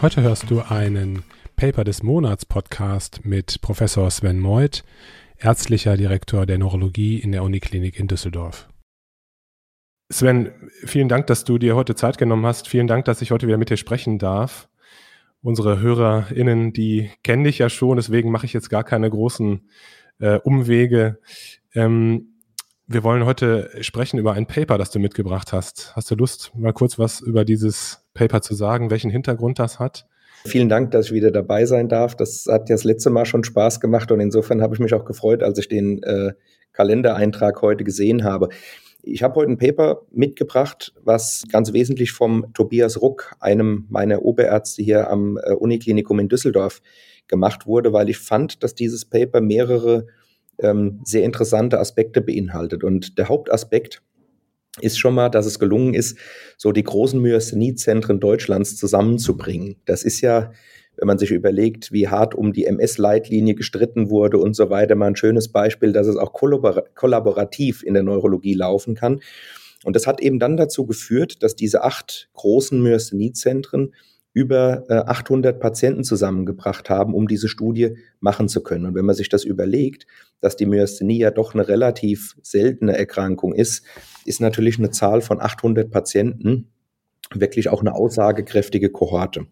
Heute hörst du einen Paper des Monats Podcast mit Professor Sven Meuth, ärztlicher Direktor der Neurologie in der Uniklinik in Düsseldorf. Sven, vielen Dank, dass du dir heute Zeit genommen hast. Vielen Dank, dass ich heute wieder mit dir sprechen darf. Unsere HörerInnen, die kennen dich ja schon, deswegen mache ich jetzt gar keine großen äh, Umwege. Ähm, wir wollen heute sprechen über ein Paper, das du mitgebracht hast. Hast du Lust, mal kurz was über dieses Paper zu sagen, welchen Hintergrund das hat? Vielen Dank, dass ich wieder dabei sein darf. Das hat ja das letzte Mal schon Spaß gemacht und insofern habe ich mich auch gefreut, als ich den äh, Kalendereintrag heute gesehen habe. Ich habe heute ein Paper mitgebracht, was ganz wesentlich vom Tobias Ruck, einem meiner Oberärzte hier am äh, Uniklinikum in Düsseldorf, gemacht wurde, weil ich fand, dass dieses Paper mehrere ähm, sehr interessante Aspekte beinhaltet. Und der Hauptaspekt ist schon mal, dass es gelungen ist, so die großen Myasthenie-Zentren Deutschlands zusammenzubringen. Das ist ja, wenn man sich überlegt, wie hart um die MS-Leitlinie gestritten wurde und so weiter, mal ein schönes Beispiel, dass es auch kollaborativ in der Neurologie laufen kann. Und das hat eben dann dazu geführt, dass diese acht großen Myasthenie-Zentren über 800 äh, Patienten zusammengebracht haben, um diese Studie machen zu können. Und wenn man sich das überlegt, dass die Myasthenie ja doch eine relativ seltene Erkrankung ist, ist natürlich eine Zahl von 800 Patienten wirklich auch eine aussagekräftige Kohorte.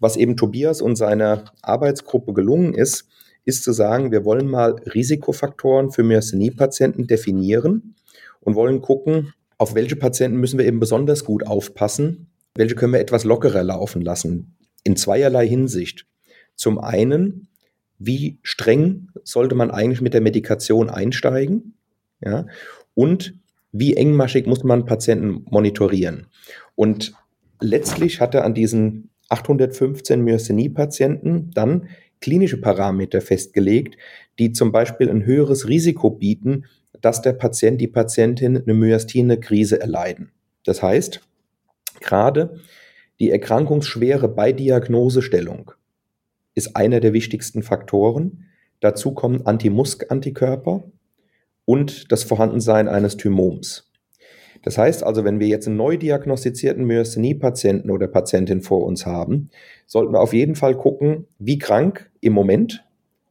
Was eben Tobias und seiner Arbeitsgruppe gelungen ist, ist zu sagen, wir wollen mal Risikofaktoren für Myasthenie-Patienten definieren und wollen gucken, auf welche Patienten müssen wir eben besonders gut aufpassen, welche können wir etwas lockerer laufen lassen? In zweierlei Hinsicht. Zum einen, wie streng sollte man eigentlich mit der Medikation einsteigen? Ja? Und wie engmaschig muss man Patienten monitorieren? Und letztlich hat er an diesen 815 Myasthenie-Patienten dann klinische Parameter festgelegt, die zum Beispiel ein höheres Risiko bieten, dass der Patient, die Patientin eine Myasthenie-Krise erleiden. Das heißt, Gerade die Erkrankungsschwere bei Diagnosestellung ist einer der wichtigsten Faktoren. Dazu kommen Antimusk-Antikörper und das Vorhandensein eines Thymoms. Das heißt also, wenn wir jetzt einen neu diagnostizierten Myasthenie-Patienten oder Patientin vor uns haben, sollten wir auf jeden Fall gucken, wie krank im Moment,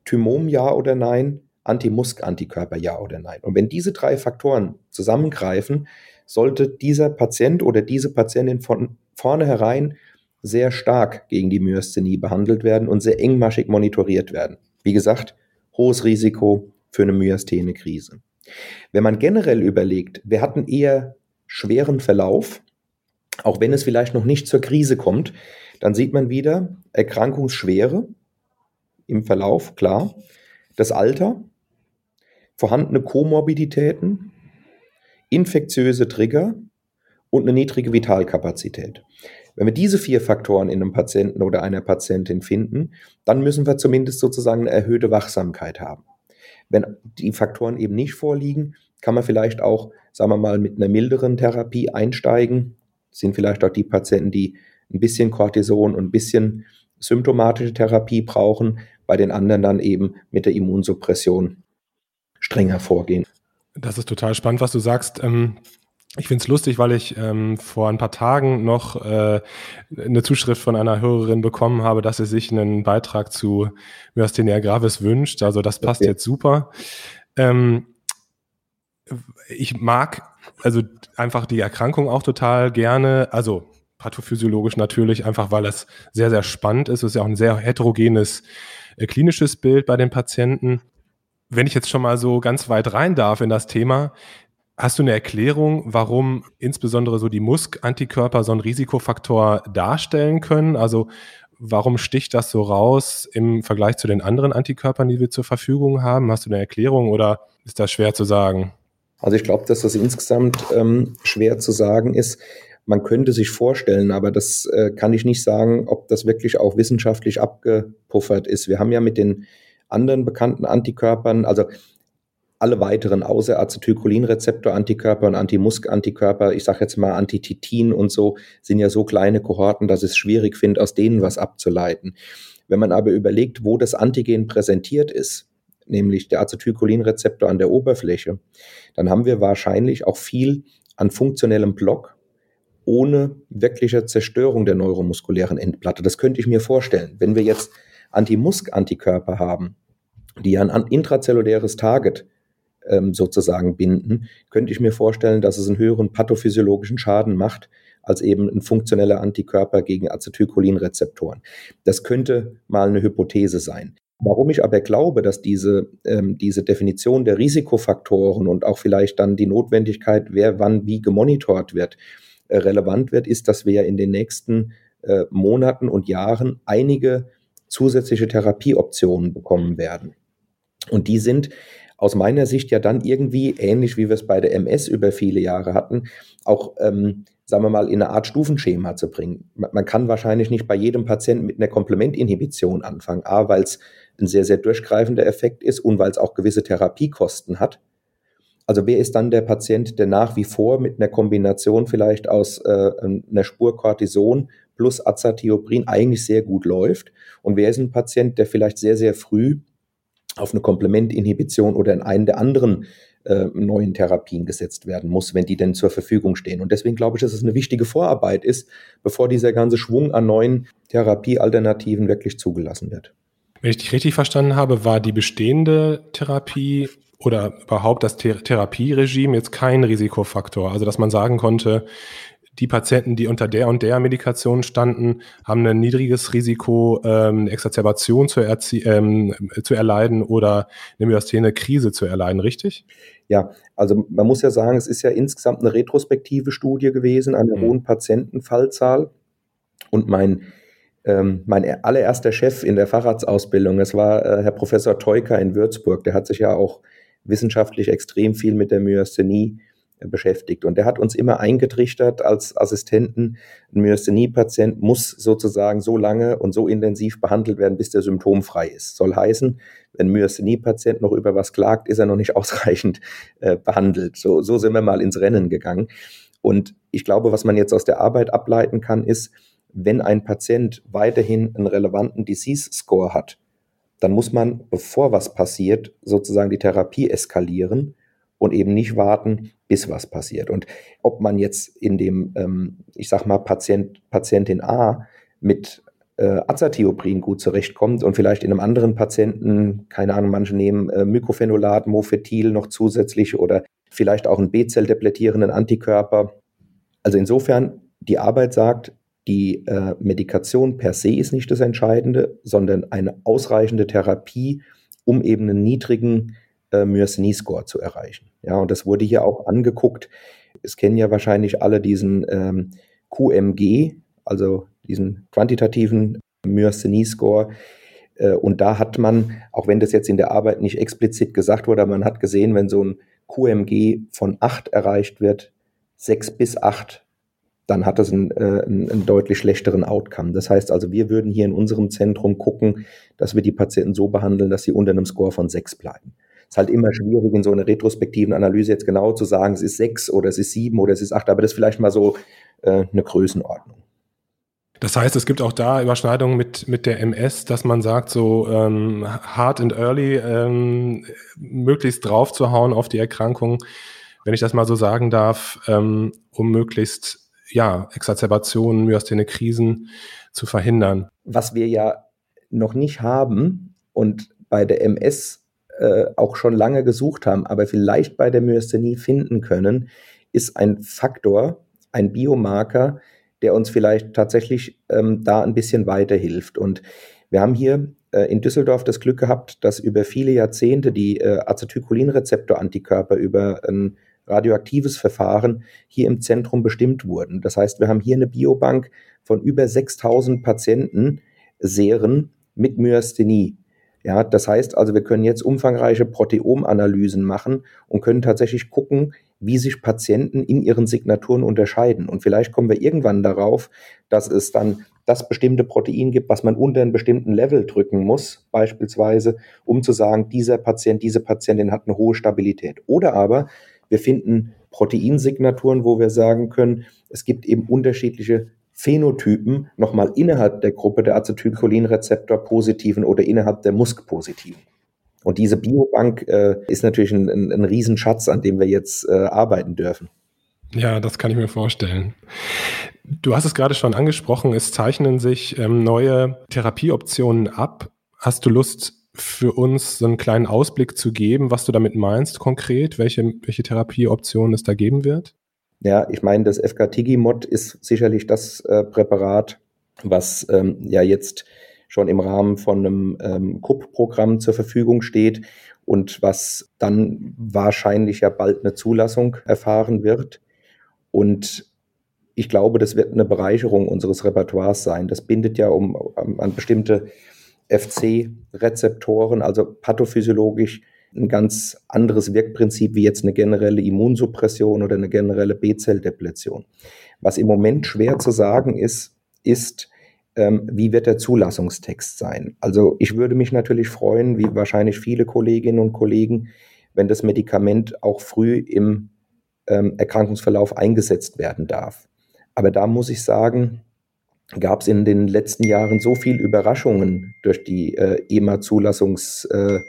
Thymom ja oder nein, Antimusk-Antikörper ja oder nein. Und wenn diese drei Faktoren zusammengreifen, sollte dieser Patient oder diese Patientin von vornherein sehr stark gegen die Myasthenie behandelt werden und sehr engmaschig monitoriert werden. Wie gesagt, hohes Risiko für eine Myasthenie-Krise. Wenn man generell überlegt, wir hatten eher schweren Verlauf, auch wenn es vielleicht noch nicht zur Krise kommt, dann sieht man wieder Erkrankungsschwere im Verlauf, klar, das Alter, vorhandene Komorbiditäten, infektiöse Trigger und eine niedrige Vitalkapazität. Wenn wir diese vier Faktoren in einem Patienten oder einer Patientin finden, dann müssen wir zumindest sozusagen eine erhöhte Wachsamkeit haben. Wenn die Faktoren eben nicht vorliegen, kann man vielleicht auch, sagen wir mal, mit einer milderen Therapie einsteigen. Das sind vielleicht auch die Patienten, die ein bisschen Cortison und ein bisschen symptomatische Therapie brauchen, bei den anderen dann eben mit der Immunsuppression strenger vorgehen. Das ist total spannend, was du sagst. Ähm, ich finde es lustig, weil ich ähm, vor ein paar Tagen noch äh, eine Zuschrift von einer Hörerin bekommen habe, dass sie sich einen Beitrag zu Myasthenia gravis wünscht. Also das passt okay. jetzt super. Ähm, ich mag also einfach die Erkrankung auch total gerne. Also pathophysiologisch natürlich, einfach weil es sehr, sehr spannend ist. Es ist ja auch ein sehr heterogenes äh, klinisches Bild bei den Patienten. Wenn ich jetzt schon mal so ganz weit rein darf in das Thema, hast du eine Erklärung, warum insbesondere so die Musk-Antikörper so einen Risikofaktor darstellen können? Also warum sticht das so raus im Vergleich zu den anderen Antikörpern, die wir zur Verfügung haben? Hast du eine Erklärung oder ist das schwer zu sagen? Also ich glaube, dass das insgesamt ähm, schwer zu sagen ist. Man könnte sich vorstellen, aber das äh, kann ich nicht sagen, ob das wirklich auch wissenschaftlich abgepuffert ist. Wir haben ja mit den anderen bekannten Antikörpern, also alle weiteren außer Acetylcholinrezeptor-Antikörper und Antimusk-Antikörper, ich sage jetzt mal Antititin und so, sind ja so kleine Kohorten, dass es schwierig finde, aus denen was abzuleiten. Wenn man aber überlegt, wo das Antigen präsentiert ist, nämlich der Acetylcholinrezeptor an der Oberfläche, dann haben wir wahrscheinlich auch viel an funktionellem Block ohne wirkliche Zerstörung der neuromuskulären Endplatte. Das könnte ich mir vorstellen. Wenn wir jetzt Antimusk-Antikörper haben, die ein intrazelluläres Target ähm, sozusagen binden, könnte ich mir vorstellen, dass es einen höheren pathophysiologischen Schaden macht als eben ein funktioneller Antikörper gegen Acetylcholinrezeptoren. Das könnte mal eine Hypothese sein. Warum ich aber glaube, dass diese, ähm, diese Definition der Risikofaktoren und auch vielleicht dann die Notwendigkeit, wer wann wie gemonitort wird, äh, relevant wird, ist, dass wir ja in den nächsten äh, Monaten und Jahren einige zusätzliche Therapieoptionen bekommen werden. Und die sind aus meiner Sicht ja dann irgendwie, ähnlich wie wir es bei der MS über viele Jahre hatten, auch, ähm, sagen wir mal, in eine Art Stufenschema zu bringen. Man kann wahrscheinlich nicht bei jedem Patienten mit einer Komplementinhibition anfangen. A, weil es ein sehr, sehr durchgreifender Effekt ist und weil es auch gewisse Therapiekosten hat. Also wer ist dann der Patient, der nach wie vor mit einer Kombination vielleicht aus äh, einer Spur Cortison plus Azathioprin eigentlich sehr gut läuft? Und wer ist ein Patient, der vielleicht sehr, sehr früh auf eine Komplementinhibition oder in einen der anderen äh, neuen Therapien gesetzt werden muss, wenn die denn zur Verfügung stehen. Und deswegen glaube ich, dass es eine wichtige Vorarbeit ist, bevor dieser ganze Schwung an neuen Therapiealternativen wirklich zugelassen wird. Wenn ich dich richtig verstanden habe, war die bestehende Therapie oder überhaupt das Th Therapieregime jetzt kein Risikofaktor. Also dass man sagen konnte, die Patienten, die unter der und der Medikation standen, haben ein niedriges Risiko, ähm, eine Exazerbation zu, ähm, zu erleiden oder eine myasthene Krise zu erleiden, richtig? Ja, also man muss ja sagen, es ist ja insgesamt eine retrospektive Studie gewesen, eine mhm. hohen Patientenfallzahl. Und mein, ähm, mein allererster Chef in der Facharztausbildung, das war äh, Herr Professor Teuker in Würzburg, der hat sich ja auch wissenschaftlich extrem viel mit der Myasthenie beschäftigt. Und der hat uns immer eingetrichtert als Assistenten, ein Myasthenie-Patient muss sozusagen so lange und so intensiv behandelt werden, bis der symptomfrei ist. Soll heißen, wenn ein Myasthenie-Patient noch über was klagt, ist er noch nicht ausreichend äh, behandelt. So, so sind wir mal ins Rennen gegangen. Und ich glaube, was man jetzt aus der Arbeit ableiten kann, ist, wenn ein Patient weiterhin einen relevanten Disease-Score hat, dann muss man, bevor was passiert, sozusagen die Therapie eskalieren und eben nicht warten, bis was passiert. Und ob man jetzt in dem, ähm, ich sag mal, Patient, Patientin A mit äh, Azathioprin gut zurechtkommt und vielleicht in einem anderen Patienten, keine Ahnung, manche nehmen äh, Mycophenolat, Mofetil noch zusätzlich oder vielleicht auch einen B-Zell-depletierenden Antikörper. Also insofern, die Arbeit sagt, die äh, Medikation per se ist nicht das Entscheidende, sondern eine ausreichende Therapie, um eben einen niedrigen äh, Myasthenie-Score zu erreichen. Ja, und das wurde hier auch angeguckt. Es kennen ja wahrscheinlich alle diesen ähm, QMG, also diesen quantitativen Myasthenie-Score. Äh, und da hat man, auch wenn das jetzt in der Arbeit nicht explizit gesagt wurde, man hat gesehen, wenn so ein QMG von 8 erreicht wird, 6 bis 8, dann hat das äh, einen, einen, deutlich schlechteren Outcome. Das heißt also, wir würden hier in unserem Zentrum gucken, dass wir die Patienten so behandeln, dass sie unter einem Score von 6 bleiben ist halt immer schwierig, in so einer retrospektiven Analyse jetzt genau zu sagen, es ist sechs oder es ist sieben oder es ist acht, aber das ist vielleicht mal so äh, eine Größenordnung. Das heißt, es gibt auch da Überschneidungen mit, mit der MS, dass man sagt, so ähm, hard and early ähm, möglichst draufzuhauen auf die Erkrankung, wenn ich das mal so sagen darf, ähm, um möglichst ja, Exacerbationen, myasthene Krisen zu verhindern. Was wir ja noch nicht haben und bei der MS äh, auch schon lange gesucht haben, aber vielleicht bei der Myasthenie finden können, ist ein Faktor, ein Biomarker, der uns vielleicht tatsächlich ähm, da ein bisschen weiterhilft. Und wir haben hier äh, in Düsseldorf das Glück gehabt, dass über viele Jahrzehnte die äh, Acetylcholinrezeptor-Antikörper über ein radioaktives Verfahren hier im Zentrum bestimmt wurden. Das heißt, wir haben hier eine Biobank von über 6000 Patienten Seren mit Myasthenie. Ja, das heißt also, wir können jetzt umfangreiche Proteomanalysen machen und können tatsächlich gucken, wie sich Patienten in ihren Signaturen unterscheiden. Und vielleicht kommen wir irgendwann darauf, dass es dann das bestimmte Protein gibt, was man unter einem bestimmten Level drücken muss, beispielsweise, um zu sagen, dieser Patient, diese Patientin hat eine hohe Stabilität. Oder aber wir finden Proteinsignaturen, wo wir sagen können, es gibt eben unterschiedliche Phänotypen nochmal innerhalb der Gruppe der Acetylcholinrezeptor positiven oder innerhalb der Musk positiven. Und diese Biobank äh, ist natürlich ein, ein, ein, Riesenschatz, an dem wir jetzt äh, arbeiten dürfen. Ja, das kann ich mir vorstellen. Du hast es gerade schon angesprochen, es zeichnen sich ähm, neue Therapieoptionen ab. Hast du Lust, für uns so einen kleinen Ausblick zu geben, was du damit meinst konkret, welche, welche Therapieoptionen es da geben wird? Ja, ich meine, das FK-Tigi-Mod ist sicherlich das äh, Präparat, was ähm, ja jetzt schon im Rahmen von einem ähm, KUP-Programm zur Verfügung steht und was dann wahrscheinlich ja bald eine Zulassung erfahren wird. Und ich glaube, das wird eine Bereicherung unseres Repertoires sein. Das bindet ja um, um an bestimmte FC-Rezeptoren, also pathophysiologisch ein ganz anderes Wirkprinzip wie jetzt eine generelle Immunsuppression oder eine generelle B-Zelldepletion. Was im Moment schwer zu sagen ist, ist, ähm, wie wird der Zulassungstext sein? Also ich würde mich natürlich freuen, wie wahrscheinlich viele Kolleginnen und Kollegen, wenn das Medikament auch früh im ähm, Erkrankungsverlauf eingesetzt werden darf. Aber da muss ich sagen, gab es in den letzten Jahren so viel Überraschungen durch die äh, EMA-Zulassungskriterien, äh,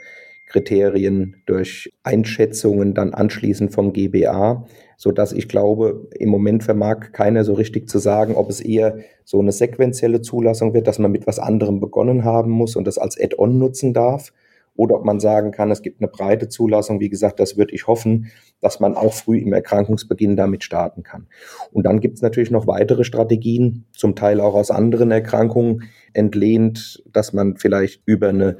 durch Einschätzungen dann anschließend vom GBA, so dass ich glaube, im Moment vermag keiner so richtig zu sagen, ob es eher so eine sequenzielle Zulassung wird, dass man mit was anderem begonnen haben muss und das als Add-on nutzen darf, oder ob man sagen kann, es gibt eine breite Zulassung. Wie gesagt, das würde ich hoffen, dass man auch früh im Erkrankungsbeginn damit starten kann. Und dann gibt es natürlich noch weitere Strategien, zum Teil auch aus anderen Erkrankungen entlehnt, dass man vielleicht über eine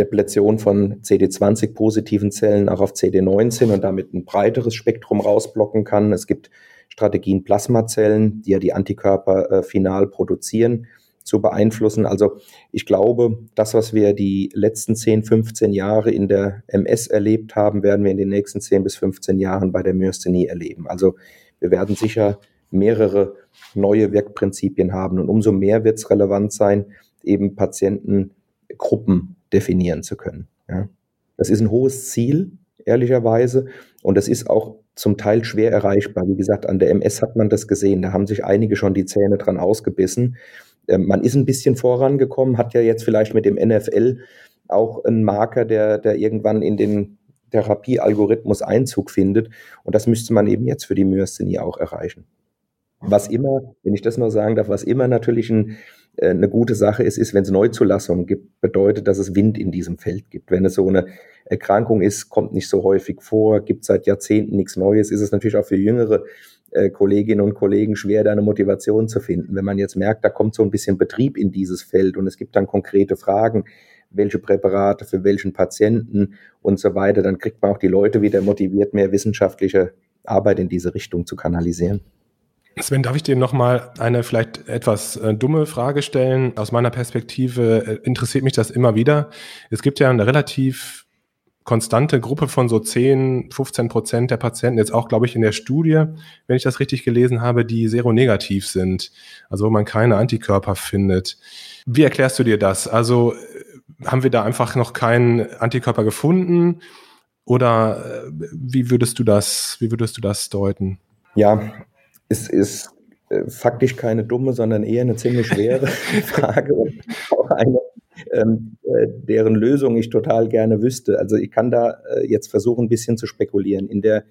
Depletion von CD20-positiven Zellen auch auf CD19 und damit ein breiteres Spektrum rausblocken kann. Es gibt Strategien, Plasmazellen, die ja die Antikörper äh, final produzieren, zu beeinflussen. Also ich glaube, das, was wir die letzten 10, 15 Jahre in der MS erlebt haben, werden wir in den nächsten 10 bis 15 Jahren bei der Myasthenie erleben. Also wir werden sicher mehrere neue Wirkprinzipien haben und umso mehr wird es relevant sein, eben Patientengruppen definieren zu können. Ja. Das ist ein hohes Ziel, ehrlicherweise, und das ist auch zum Teil schwer erreichbar. Wie gesagt, an der MS hat man das gesehen. Da haben sich einige schon die Zähne dran ausgebissen. Ähm, man ist ein bisschen vorangekommen, hat ja jetzt vielleicht mit dem NFL auch einen Marker, der, der irgendwann in den Therapiealgorithmus Einzug findet. Und das müsste man eben jetzt für die Myasthenie auch erreichen. Was immer, wenn ich das nur sagen darf, was immer natürlich ein, eine gute Sache ist, ist, wenn es Neuzulassungen gibt, bedeutet, dass es Wind in diesem Feld gibt. Wenn es so eine Erkrankung ist, kommt nicht so häufig vor, gibt seit Jahrzehnten nichts Neues, ist es natürlich auch für jüngere äh, Kolleginnen und Kollegen schwer, da eine Motivation zu finden. Wenn man jetzt merkt, da kommt so ein bisschen Betrieb in dieses Feld und es gibt dann konkrete Fragen, welche Präparate für welchen Patienten und so weiter, dann kriegt man auch die Leute wieder motiviert, mehr wissenschaftliche Arbeit in diese Richtung zu kanalisieren. Sven, darf ich dir nochmal eine vielleicht etwas äh, dumme Frage stellen? Aus meiner Perspektive äh, interessiert mich das immer wieder. Es gibt ja eine relativ konstante Gruppe von so 10, 15 Prozent der Patienten, jetzt auch, glaube ich, in der Studie, wenn ich das richtig gelesen habe, die seronegativ sind, also wo man keine Antikörper findet. Wie erklärst du dir das? Also äh, haben wir da einfach noch keinen Antikörper gefunden? Oder äh, wie würdest du das, wie würdest du das deuten? Ja, es ist äh, faktisch keine dumme, sondern eher eine ziemlich schwere Frage und auch eine, ähm, äh, deren Lösung ich total gerne wüsste. Also ich kann da äh, jetzt versuchen, ein bisschen zu spekulieren. In der,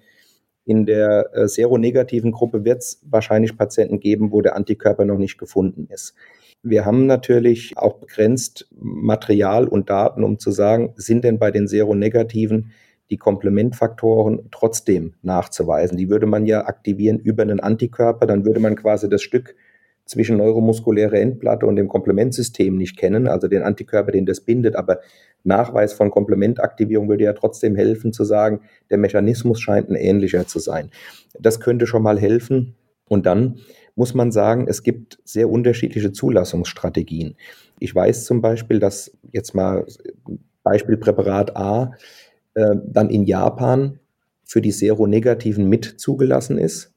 in der äh, seronegativen Gruppe wird es wahrscheinlich Patienten geben, wo der Antikörper noch nicht gefunden ist. Wir haben natürlich auch begrenzt Material und Daten, um zu sagen, sind denn bei den Seronegativen die Komplementfaktoren trotzdem nachzuweisen. Die würde man ja aktivieren über einen Antikörper, dann würde man quasi das Stück zwischen neuromuskuläre Endplatte und dem Komplementsystem nicht kennen, also den Antikörper, den das bindet, aber Nachweis von Komplementaktivierung würde ja trotzdem helfen zu sagen, der Mechanismus scheint ein ähnlicher zu sein. Das könnte schon mal helfen. Und dann muss man sagen, es gibt sehr unterschiedliche Zulassungsstrategien. Ich weiß zum Beispiel, dass jetzt mal Beispiel Präparat A äh, dann in Japan für die Seronegativen mit zugelassen ist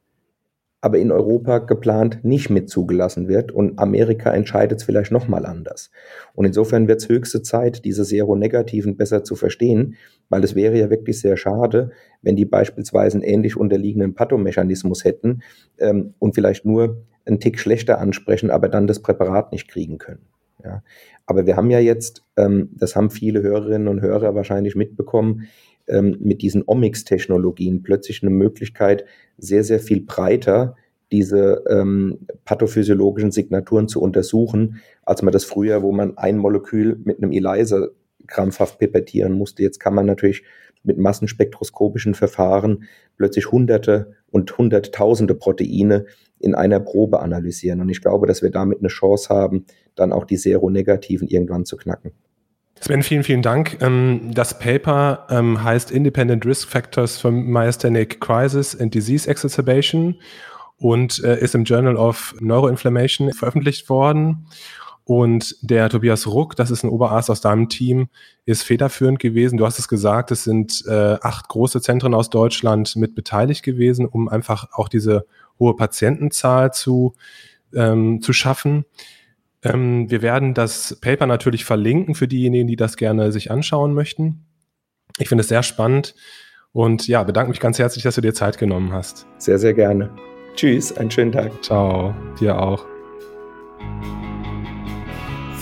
aber in Europa geplant nicht mit zugelassen wird und Amerika entscheidet es vielleicht nochmal anders. Und insofern wird es höchste Zeit, diese Seronegativen besser zu verstehen, weil es wäre ja wirklich sehr schade, wenn die beispielsweise einen ähnlich unterliegenden Pathomechanismus hätten ähm, und vielleicht nur einen Tick schlechter ansprechen, aber dann das Präparat nicht kriegen können. Ja. Aber wir haben ja jetzt, ähm, das haben viele Hörerinnen und Hörer wahrscheinlich mitbekommen, ähm, mit diesen Omics-Technologien plötzlich eine Möglichkeit, sehr, sehr viel breiter diese ähm, pathophysiologischen Signaturen zu untersuchen, als man das früher, wo man ein Molekül mit einem ELISA krampfhaft pipettieren musste. Jetzt kann man natürlich mit massenspektroskopischen Verfahren plötzlich Hunderte und Hunderttausende Proteine in einer Probe analysieren. Und ich glaube, dass wir damit eine Chance haben, dann auch die Seronegativen irgendwann zu knacken. Sven, vielen, vielen Dank. Ähm, das Paper ähm, heißt Independent Risk Factors for Myasthenic Crisis and Disease Exacerbation und äh, ist im Journal of Neuroinflammation veröffentlicht worden. Und der Tobias Ruck, das ist ein Oberarzt aus deinem Team, ist federführend gewesen. Du hast es gesagt, es sind äh, acht große Zentren aus Deutschland mit beteiligt gewesen, um einfach auch diese hohe Patientenzahl zu, ähm, zu schaffen. Ähm, wir werden das Paper natürlich verlinken für diejenigen, die das gerne sich anschauen möchten. Ich finde es sehr spannend und ja, bedanke mich ganz herzlich, dass du dir Zeit genommen hast. Sehr, sehr gerne. Tschüss, einen schönen Tag. Ciao, dir auch.